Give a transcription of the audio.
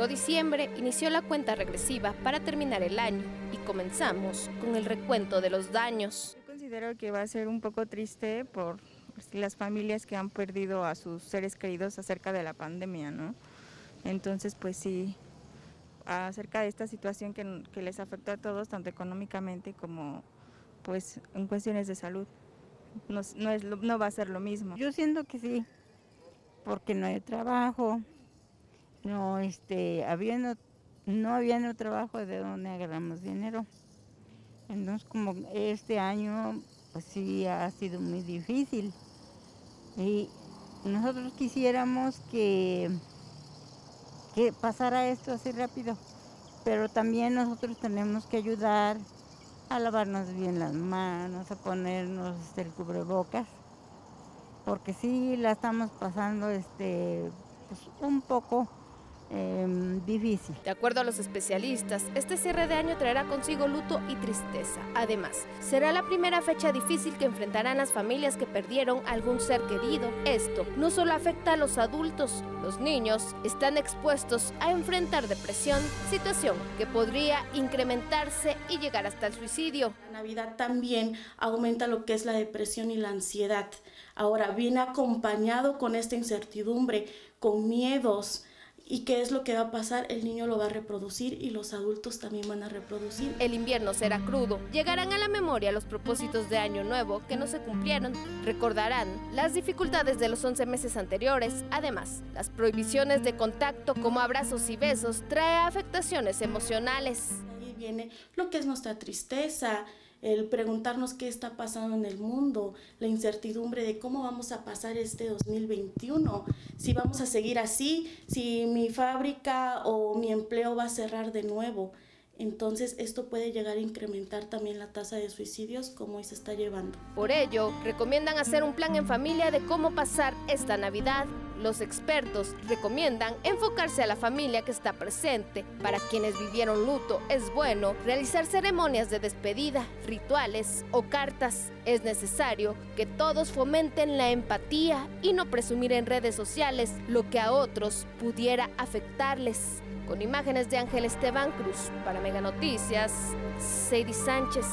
Llegó diciembre, inició la cuenta regresiva para terminar el año y comenzamos con el recuento de los daños. Yo considero que va a ser un poco triste por las familias que han perdido a sus seres queridos acerca de la pandemia, ¿no? Entonces, pues sí, acerca de esta situación que, que les afectó a todos, tanto económicamente como pues en cuestiones de salud. No, no, es, no va a ser lo mismo. Yo siento que sí, porque no hay trabajo, no, este, habiendo, no trabajo, ¿de dónde agarramos dinero? Entonces, como este año, pues sí ha sido muy difícil. Y nosotros quisiéramos que, que pasara esto así rápido, pero también nosotros tenemos que ayudar a lavarnos bien las manos, a ponernos este, el cubrebocas, porque sí la estamos pasando este, pues, un poco Em, difícil. De acuerdo a los especialistas, este cierre de año traerá consigo luto y tristeza. Además, será la primera fecha difícil que enfrentarán las familias que perdieron algún ser querido. Esto no solo afecta a los adultos, los niños están expuestos a enfrentar depresión, situación que podría incrementarse y llegar hasta el suicidio. La Navidad también aumenta lo que es la depresión y la ansiedad. Ahora viene acompañado con esta incertidumbre, con miedos, ¿Y qué es lo que va a pasar? El niño lo va a reproducir y los adultos también van a reproducir. El invierno será crudo. Llegarán a la memoria los propósitos de Año Nuevo que no se cumplieron. Recordarán las dificultades de los 11 meses anteriores. Además, las prohibiciones de contacto como abrazos y besos trae afectaciones emocionales. Ahí viene lo que es nuestra tristeza, el preguntarnos qué está pasando en el mundo, la incertidumbre de cómo vamos a pasar este 2021, si vamos a seguir así, si mi fábrica o mi empleo va a cerrar de nuevo. Entonces esto puede llegar a incrementar también la tasa de suicidios como hoy se está llevando. Por ello, recomiendan hacer un plan en familia de cómo pasar esta Navidad. Los expertos recomiendan enfocarse a la familia que está presente. Para quienes vivieron luto es bueno realizar ceremonias de despedida, rituales o cartas. Es necesario que todos fomenten la empatía y no presumir en redes sociales lo que a otros pudiera afectarles. Con imágenes de Ángel Esteban Cruz para Mega Noticias, Sadie Sánchez.